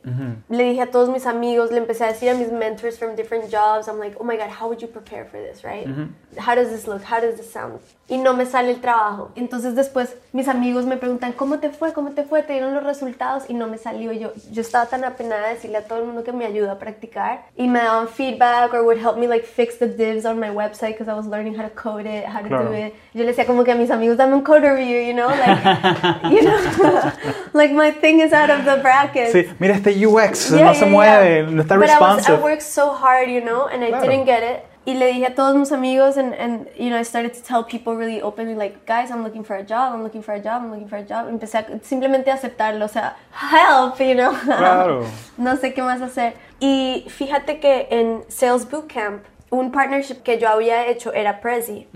B: Le dije a todos mis amigos, le empecé a decir a mis mentors from different jobs, I'm like, oh my god, how would you prepare for this, right? How does this look? How does this sound? Y no me sale el trabajo. Entonces después mis amigos me preguntan, ¿cómo te fue? ¿Cómo te fue? ¿Te dieron los resultados? Y no me salió. Yo, yo estaba tan apenada de decirle a todo el mundo que me ayuda a practicar. Y me daban feedback or would help me like fix the divs on my website because I was learning how to code it, how to
A: Claro.
B: do it. Yo le decía como que a mis amigos, dame un code review, you know? Like, you know? like my thing is out of the bracket.
A: Sí, mira este UX,
B: Yeah,
A: no se mueve,
B: yeah.
A: no está
B: But I, was, I
A: responsive.
B: worked so hard, you know, and I
A: Claro.
B: didn't get it. Y le dije a todos mis amigos, and, and, you know, I started to tell people really openly, like, guys, I'm looking for a job, I'm looking for a job, I'm looking for a job. Empecé a simplemente a aceptarlo, o sea, help, you know.
A: Claro.
B: no sé qué más hacer. Y fíjate que en Sales Bootcamp, un partnership que yo había hecho era Prezi.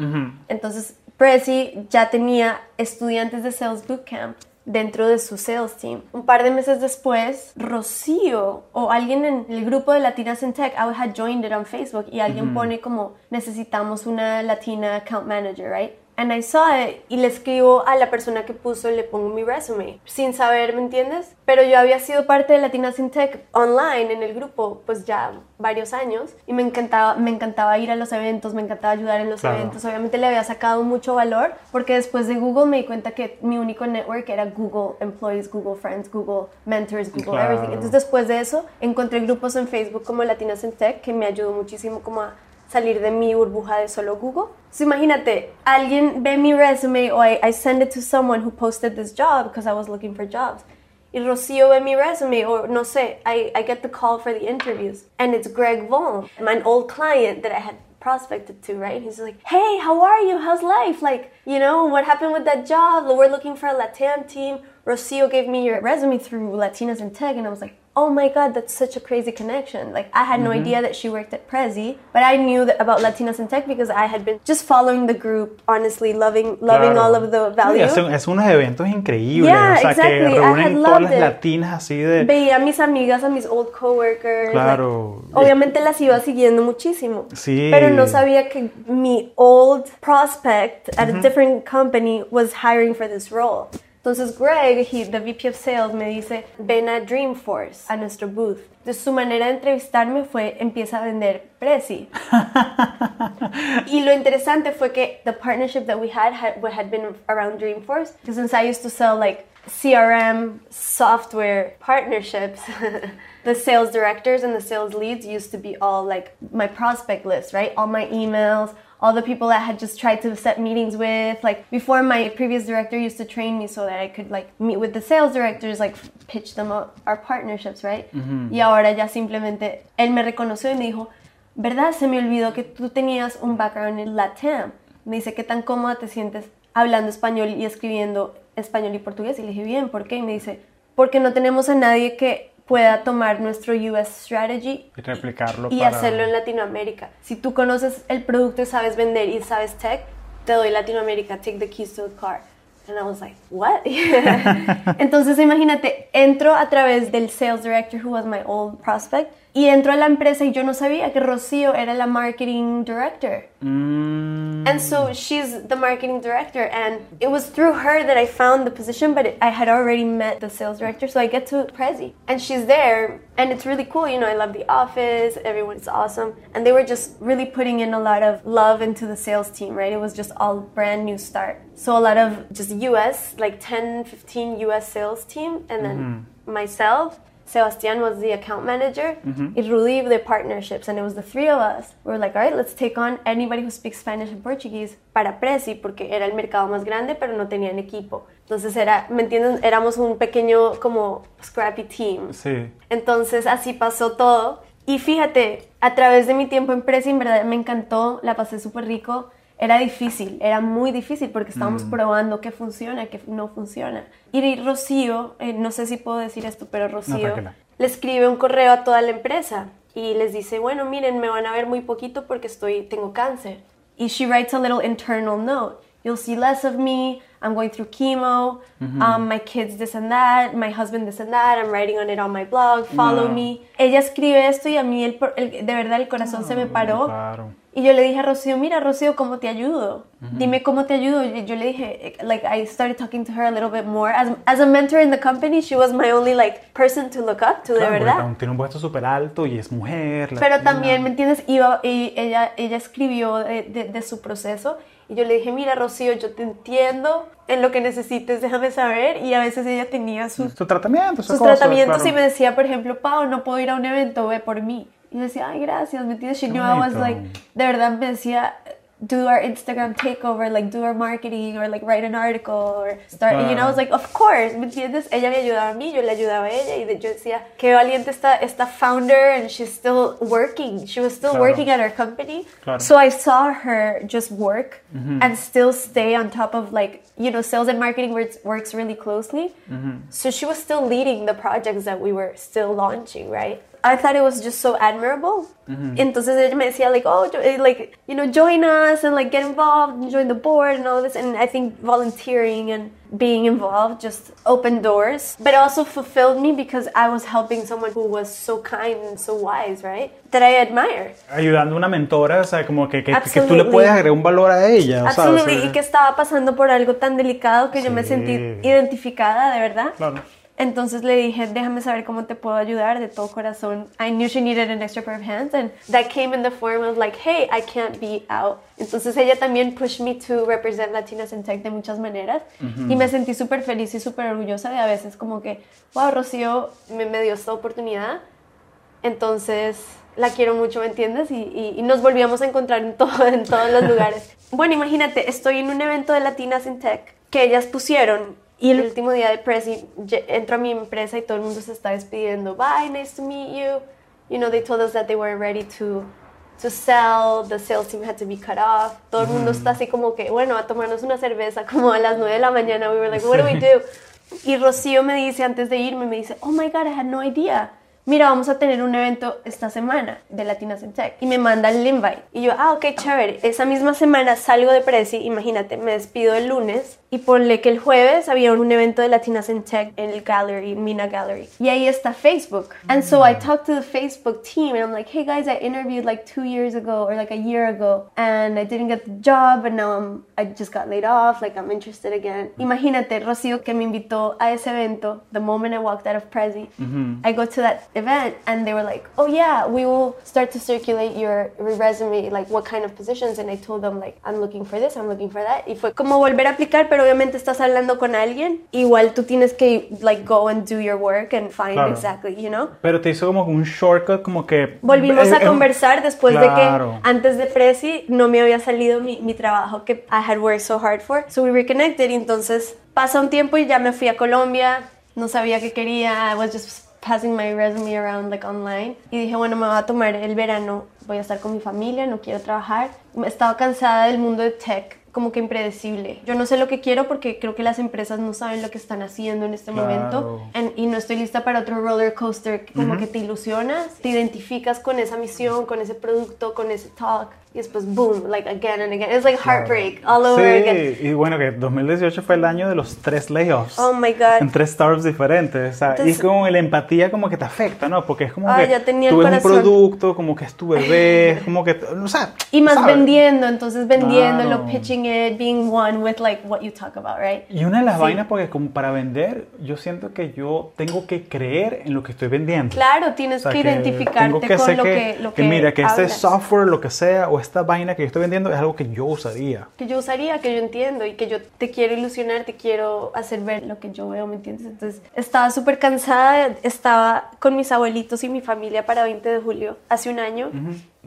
B: Entonces, Prezi ya tenía estudiantes de Sales Bootcamp dentro de su sales team. Un par de meses después, Rocío o alguien en el grupo de Latinas in Tech, I had joined it on Facebook y alguien pone como necesitamos una Latina account manager, right? And I saw it y le escribo a la persona que puso, le pongo mi resume, sin saber, ¿me entiendes? Pero yo había sido parte de Latinas in Tech online en el grupo, pues ya varios años, y me encantaba, me encantaba ir a los eventos, me encantaba ayudar en los
A: Claro.
B: eventos. Obviamente le había sacado mucho valor, porque después de Google me di cuenta que mi único network era Google Employees, Google Friends, Google Mentors, Google
A: Claro.
B: Everything. Entonces después de eso encontré grupos en Facebook como Latinas in Tech que me ayudó muchísimo como a salir de mi burbuja de solo Google. So imagínate, alguien ve mi resume o I, I send it to someone who posted this job because I was looking for jobs. Y Rocío ve mi resume o no sé, I, I get the call for the interviews and it's Greg Vaughn, my old client that I had prospected to, right? He's like, hey, how are you? How's life? Like, you know, what happened with that job? We're looking for a Latam team. Rocio gave me your resume through Latinas in Tech, and I was like, oh my god, that's such a crazy connection. Like, I had no mm-hmm. idea that she worked at Prezi, but I knew that about Latinas in Tech because I had been just following the group, honestly, loving loving
A: Claro.
B: all of the
A: Sí,
B: value.
A: es, un- es unos eventos increíbles,
B: Yeah,
A: o sea,
B: exactly.
A: que
B: I had
A: reúnen todas
B: loved
A: las
B: it.
A: latinas así de...
B: Veía a mis amigas, a mis old coworkers.
A: Claro.
B: like, obviamente las iba siguiendo muchísimo.
A: Sí.
B: Pero no sabía que mi old prospect at a different company was hiring for this role. Entonces Greg, he, the VP of Sales, me dice, ven a Dreamforce, a nuestro booth. De su manera de entrevistarme fue, empieza a vender Prezi. y lo interesante fue que the partnership that we had had, had been around Dreamforce, because since I used to sell like CRM software partnerships, the sales directors and the sales leads used to be all like my prospect list, right? All my emails, all the people that I had just tried to set meetings with. Like before, my previous director used to train me so that I could like meet with the sales directors, like pitch them up our partnerships, right? Y ahora ya simplemente él me reconoció y me dijo, ¿verdad? Se me olvidó que tú tenías un background en LATAM. Me dice, ¿qué tan cómoda te sientes hablando español y escribiendo español y portugués? Y le dije, bien, ¿por qué? Y me dice, porque no tenemos a nadie que pueda tomar nuestro US strategy
A: Y replicarlo
B: y
A: para...
B: hacerlo en Latinoamérica. Si tú conoces el producto y sabes vender y sabes tech, te doy Latinoamérica, take the keys to the car. And I was like, what? Entonces imagínate, entro a través del sales director who was my old prospect y entro a la empresa y yo no sabía que Rocío era la marketing director.
A: Mm,
B: And so she's the marketing director, and it was through her that I found the position, but I had already met the sales director, so I get to Prezi, and she's there, and it's really cool. You know, I love the office, everyone's awesome, and they were just really putting in a lot of love into the sales team, right? It was just all brand new start. So a lot of just US, like 10, 15 US sales team, and then myself. Sebastian was the account manager, y Rudy the partnerships, and it was the three of us. We were like, all right, let's take on anybody who speaks Spanish and Portuguese para Prezi, porque era el mercado más grande, pero no tenían equipo. Entonces era, ¿me entienden? Éramos un pequeño como scrappy team.
A: Sí.
B: Entonces así pasó todo. Y fíjate, a través de mi tiempo en Prezi, en verdad me encantó, la pasé súper rico era difícil, era muy difícil porque estábamos mm. probando qué funciona, qué no funciona. Y Rocío, eh, no sé si puedo decir esto, pero Rocío le escribe un correo a toda la empresa y les dice, bueno, miren, me van a ver muy poquito porque estoy, tengo cáncer. Y she writes a little internal note. You'll see less of me. I'm going through chemo. um, my kids this and that. My husband this and that. I'm writing on it on my blog. Follow me. Ella escribe esto y a mí el, de verdad el corazón se me paró. Claro. Y yo le dije a Rocío, mira Rocío, ¿cómo te ayudo? Dime cómo te ayudo. Y yo le dije, like, I started talking to her a little bit more. As, as a mentor in the company, she was my only, like, person to look up to, de verdad.
A: Tiene un puesto súper alto y es mujer.
B: Pero también, ¿me entiendes? Iba, y ella, ella escribió de, de, su proceso. Y yo le dije, mira Rocío, yo te entiendo en lo que necesites, déjame saber. Y a veces ella tenía sus,
A: su tratamiento,
B: sus tratamientos y me decía, por ejemplo, Pau, no puedo ir a un evento, ve por mí. Y decía, ay, gracias, ¿me entiendes? She knew I was like, de verdad me decía, do our Instagram takeover, like do our marketing, or like write an article, or start, you know, I was like, of course, ¿me entiendes? Ella me ayudaba a mí, yo le ayudaba a ella, y yo decía, qué valiente esta, esta founder, and she's still working, she was still working at her company. So I saw her just work mm-hmm. and still stay on top of like, you know, sales and marketing works, works really closely. Mm-hmm. So she was still leading the projects that we were still launching, right? I thought it was just so admirable. Mm-hmm. Entonces ella me decía like, oh, eh, like you know, join us and like get involved and join the board and all this. And I think volunteering and being involved just opened doors, but also fulfilled me because I was helping someone who was so kind and so wise, right? That I admire.
A: Ayudando a una mentora, o sea, como que, que, que tú le puedes agregar un valor a ella.
B: Absolutely. O sea, y que estaba pasando por algo tan delicado que sí. yo me sentí identificada, de verdad.
A: Claro.
B: Entonces le dije, déjame saber cómo te puedo ayudar de todo corazón. I knew she needed an extra pair of hands and that came in the form of like, hey, I can't be out. Entonces ella también pushed me to represent Latinas in Tech de muchas maneras y me sentí súper feliz y súper orgullosa de a veces como que, wow, Rocío me, me, dio esta oportunidad. Entonces la quiero mucho, ¿me entiendes? Y, y, nos volvíamos a encontrar en, todo, en todos los lugares. bueno, imagínate, estoy en un evento de Latinas in Tech que ellas pusieron y el último día de Prezi entro a mi empresa y todo el mundo se está despidiendo. Bye, nice to meet you. You know, they told us that they weren't ready to, to sell. The sales team had to be cut off. Todo el mundo está así como que, bueno, a tomarnos una cerveza como a las 9 de la mañana. We were like, what do we do? Y Rocío me dice antes de irme, me dice, oh my God, I had no idea mira, vamos a tener un evento esta semana de Latinas en Tech. Y me manda el invite. Y yo, ah, ok, chévere. Esa misma semana salgo de Prezi, imagínate, me despido el lunes y ponle que el jueves había un evento de Latinas en Tech en el Gallery, Mina Gallery. Y ahí está Facebook. And so I talked to the Facebook team and I'm like, hey guys, I interviewed like two years ago or like a year ago and I didn't get the job and now I'm, I just got laid off, like I'm interested again. Imagínate, Rocío que me invitó a ese evento, the moment I walked out of Prezi, I go to that event and they were like, oh yeah, we will start to circulate your resume, like what kind of positions. And I told them like, I'm looking for this, I'm looking for that. Y fue como volver a aplicar, pero obviamente estás hablando con alguien, igual tú tienes que like go and do your work and find exactly, you know.
A: Pero te hizo como un shortcut, como que...
B: Volvimos a conversar después de que antes de Prezi no me había salido mi, mi trabajo que I had worked so hard for. So we reconnected y entonces pasa un tiempo y ya me fui a Colombia, no sabía qué quería, I was just passing my resume around like online y dije, bueno, me voy a tomar el verano, voy a estar con mi familia, no quiero trabajar. Estaba cansada del mundo de tech, como que impredecible. Yo no sé lo que quiero porque creo que las empresas no saben lo que están haciendo en este momento y no estoy lista para otro roller coaster como que te ilusionas, te identificas con esa misión, con ese producto, con ese talk y después boom, like again and again. It's like heartbreak all over
A: sí, y bueno que 2018 fue el año de los tres layoffs.
B: Oh my god.
A: En tres startups diferentes, o sea, y como la empatía como que te afecta, ¿no? Porque es como ah, que ya tenía tú ves un producto, como que es tu bebé, como que, o sea,
B: y más vendiendo, entonces vendiéndolo, pitching it, being one with like what you talk about, right?
A: Y una de las vainas porque como para vender, yo siento que yo tengo que creer en lo que estoy vendiendo.
B: Claro, tienes que, identificarte con lo que, lo que,
A: que mira que este software lo que sea o o esta vaina que yo estoy vendiendo es algo que yo usaría.
B: Que yo usaría, que yo entiendo y que yo te quiero ilusionar, te quiero hacer ver lo que yo veo, ¿me entiendes? Entonces estaba súper cansada, estaba con mis abuelitos y mi familia para 20 de julio, hace un año.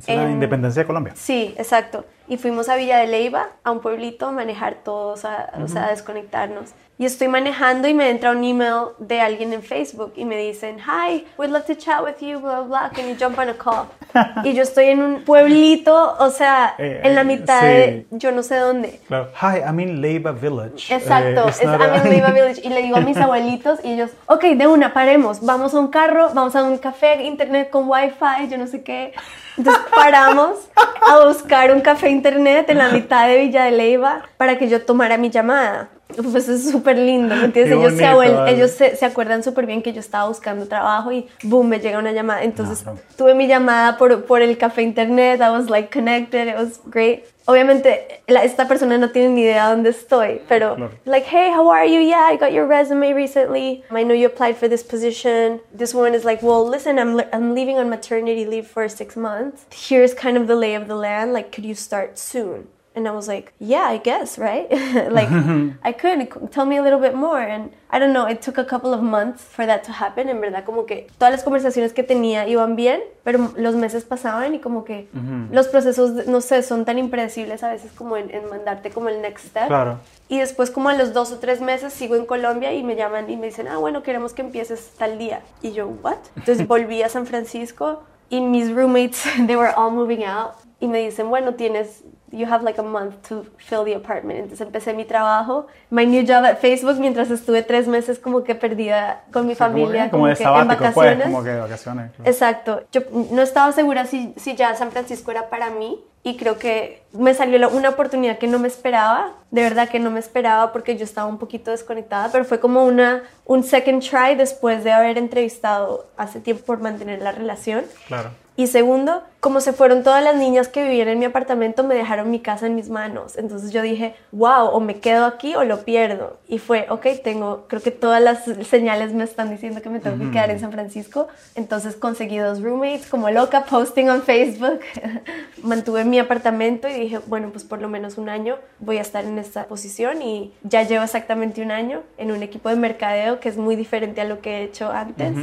A: en, la independencia de Colombia.
B: Sí, exacto. Y fuimos a Villa de Leiva, a un pueblito, a manejar todos, a, o sea, a desconectarnos. Y estoy manejando y me entra un email de alguien en Facebook y me dicen, hi, we'd love to chat with you, blah, blah, can you jump on a call? y yo estoy en un pueblito, o sea, eh, en la eh, mitad de yo no sé dónde.
A: Claro. Hi, I'm in Leiva Village.
B: Exacto, eh, I'm in Leiva Village. Y le digo a mis abuelitos y ellos, ok, de una, paremos, vamos a un carro, vamos a un café, internet con wifi, yo no sé qué. Entonces paramos a buscar un café internet en la mitad de Villa de Leiva para que yo tomara mi llamada. Pues es súper lindo, ¿me entiendes? ellos, se, ellos se, acuerdan súper bien que yo estaba buscando trabajo y boom, me llega una llamada. Entonces tuve mi llamada por, por el café internet, I was like connected, it was great. Obviamente, esta persona no tiene ni idea dónde estoy, pero like, hey, how are you? Yeah, I got your resume recently. I know you applied for this position. This one is like, well, listen, I'm, I'm leaving on maternity leave for six months. Here's kind of the lay of the land. Like, could you start soon? And I was like, yeah, I guess, right? like, I could. Tell me a little bit more. And I don't know, it took a couple of months for that to happen. En verdad, como que todas las conversaciones que tenía iban bien, pero los meses pasaban y como que los procesos, no sé, son tan impredecibles a veces como en, mandarte como el next step.
A: Claro.
B: Y después como a los dos o tres meses sigo en Colombia y me llaman y me dicen, ah, bueno, queremos que empieces tal día. Y yo, what? Entonces volví a San Francisco y mis roommates, they were all moving out. Y me dicen, bueno, tienes you have like a month to fill the apartment. Entonces empecé mi trabajo, my new job at Facebook, mientras estuve tres meses como que perdida con mi familia,
A: como, de
B: en
A: vacaciones. Pues, como que de vacaciones.
B: Exacto. Yo no estaba segura si, si ya San Francisco era para mí y creo que me salió una oportunidad que no me esperaba, de verdad que no me esperaba porque yo estaba un poquito desconectada, pero fue como una, un second try después de haber entrevistado hace tiempo por mantener la relación.
A: Claro.
B: Y segundo, como se fueron todas las niñas que vivían en mi apartamento, me dejaron mi casa en mis manos. Entonces yo dije, wow, o me quedo aquí o lo pierdo. Y fue, ok, tengo, creo que todas las señales me están diciendo que me tengo que quedar en San Francisco. Entonces conseguí dos roommates, como loca, posting en Facebook. Mantuve mi apartamento y dije, bueno, pues por lo menos un año voy a estar en esta posición. Y ya llevo exactamente un año en un equipo de mercadeo que es muy diferente a lo que he hecho antes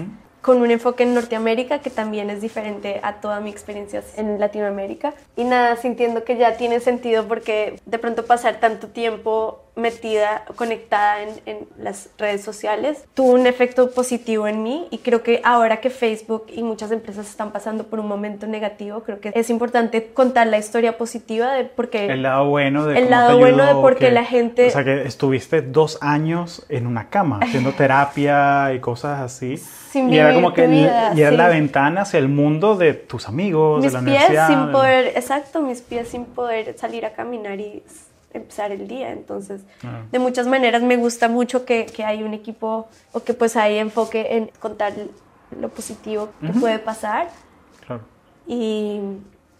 B: con un enfoque en Norteamérica que también es diferente a toda mi experiencia en Latinoamérica. Y nada, sintiendo que ya tiene sentido porque de pronto pasar tanto tiempo metida, conectada en, en, las redes sociales, tuvo un efecto positivo en mí y creo que ahora que Facebook y muchas empresas están pasando por un momento negativo, creo que es importante contar la historia positiva de porque...
A: El lado bueno de...
B: El lado bueno de porque la gente...
A: O sea, que estuviste dos años en una cama haciendo terapia y cosas así. Y era como que y era la ventana hacia el mundo de tus amigos,
B: mis
A: de la
B: pies sin poder, exacto, mis pies sin poder salir a caminar y empezar el día. Entonces, ah. de muchas maneras me gusta mucho que, que, hay un equipo o que pues hay enfoque en contar lo positivo que puede pasar.
A: Claro.
B: Y,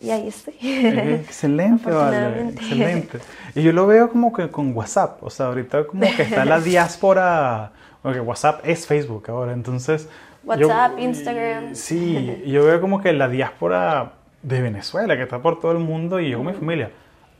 B: y ahí estoy.
A: Excelente, vale. Excelente. Y yo lo veo como que con WhatsApp. O sea, ahorita como que está la diáspora porque WhatsApp es Facebook ahora, entonces...
B: WhatsApp, Instagram.
A: Sí, yo veo como que la diáspora de Venezuela, que está por todo el mundo, y yo con mi familia.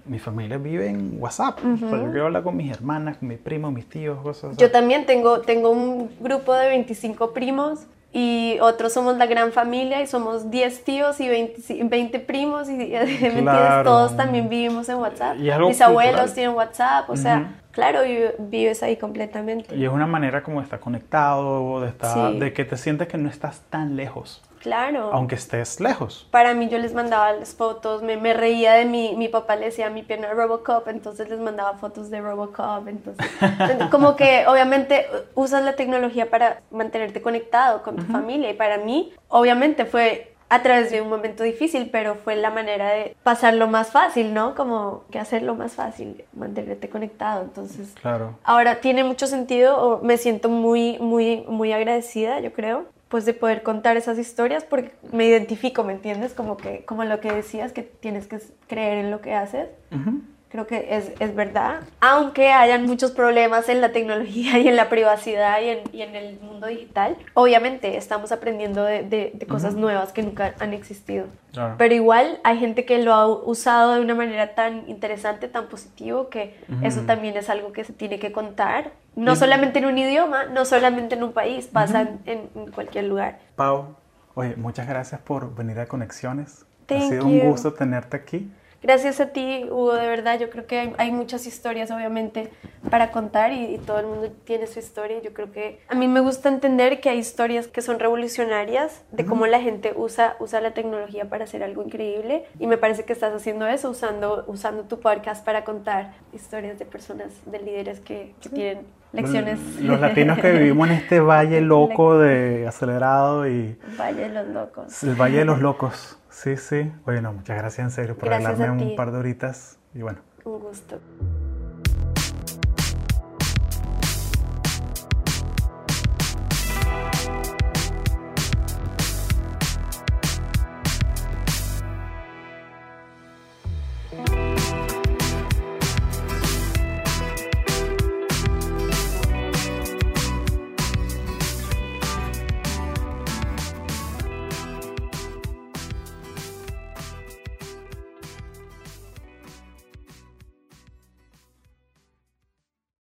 A: Mi familia vive en WhatsApp. yo quiero hablar con mis hermanas, con mis primos, mis tíos, cosas así.
B: Yo también tengo, tengo un grupo de 25 primos y otros somos la gran familia y somos 10 tíos y 20, 20 primos y todos también vivimos en WhatsApp. Mis abuelos tienen WhatsApp, o sea, claro, vives ahí completamente.
A: Y es una manera como de estar conectado, de, estar, de que te sientes que no estás tan lejos.
B: Claro.
A: Aunque estés lejos.
B: Para mí yo les mandaba las fotos, me, me reía de mi, mi papá le decía mi pierna Robocop, entonces les mandaba fotos de Robocop, entonces como que obviamente usas la tecnología para mantenerte conectado con tu familia y para mí obviamente fue a través de un momento difícil, pero fue la manera de pasarlo más fácil, ¿no? Como que hacerlo más fácil, mantenerte conectado. Entonces,
A: claro.
B: ahora tiene mucho sentido, me siento muy, muy, muy agradecida, yo creo, pues de poder contar esas historias porque me identifico, ¿me entiendes? Como que como lo que decías que tienes que creer en lo que haces. Creo que es, es, verdad. Aunque hayan muchos problemas en la tecnología y en la privacidad y en, y en el mundo digital, obviamente estamos aprendiendo de, de, cosas nuevas que nunca han existido. Pero igual hay gente que lo ha usado de una manera tan interesante, tan positivo, que eso también es algo que se tiene que contar. No solamente en un idioma, no solamente en un país, pasa en, cualquier lugar.
A: Pau, oye, muchas gracias por venir a Conexiones. ha sido un gusto tenerte aquí.
B: Gracias a ti, Hugo, de verdad, yo creo que hay, muchas historias, obviamente, para contar y, todo el mundo tiene su historia. Yo creo que a mí me gusta entender que hay historias que son revolucionarias, de cómo la gente usa, usa la tecnología para hacer algo increíble y me parece que estás haciendo eso, usando, usando tu podcast para contar historias de personas, de líderes que, tienen lecciones.
A: Los latinos que vivimos en este valle loco de acelerado y...
B: Valle de los locos.
A: El valle de los locos. Sí, sí. Bueno, muchas gracias en serio por hablarme un par de horitas y bueno.
B: Un gusto.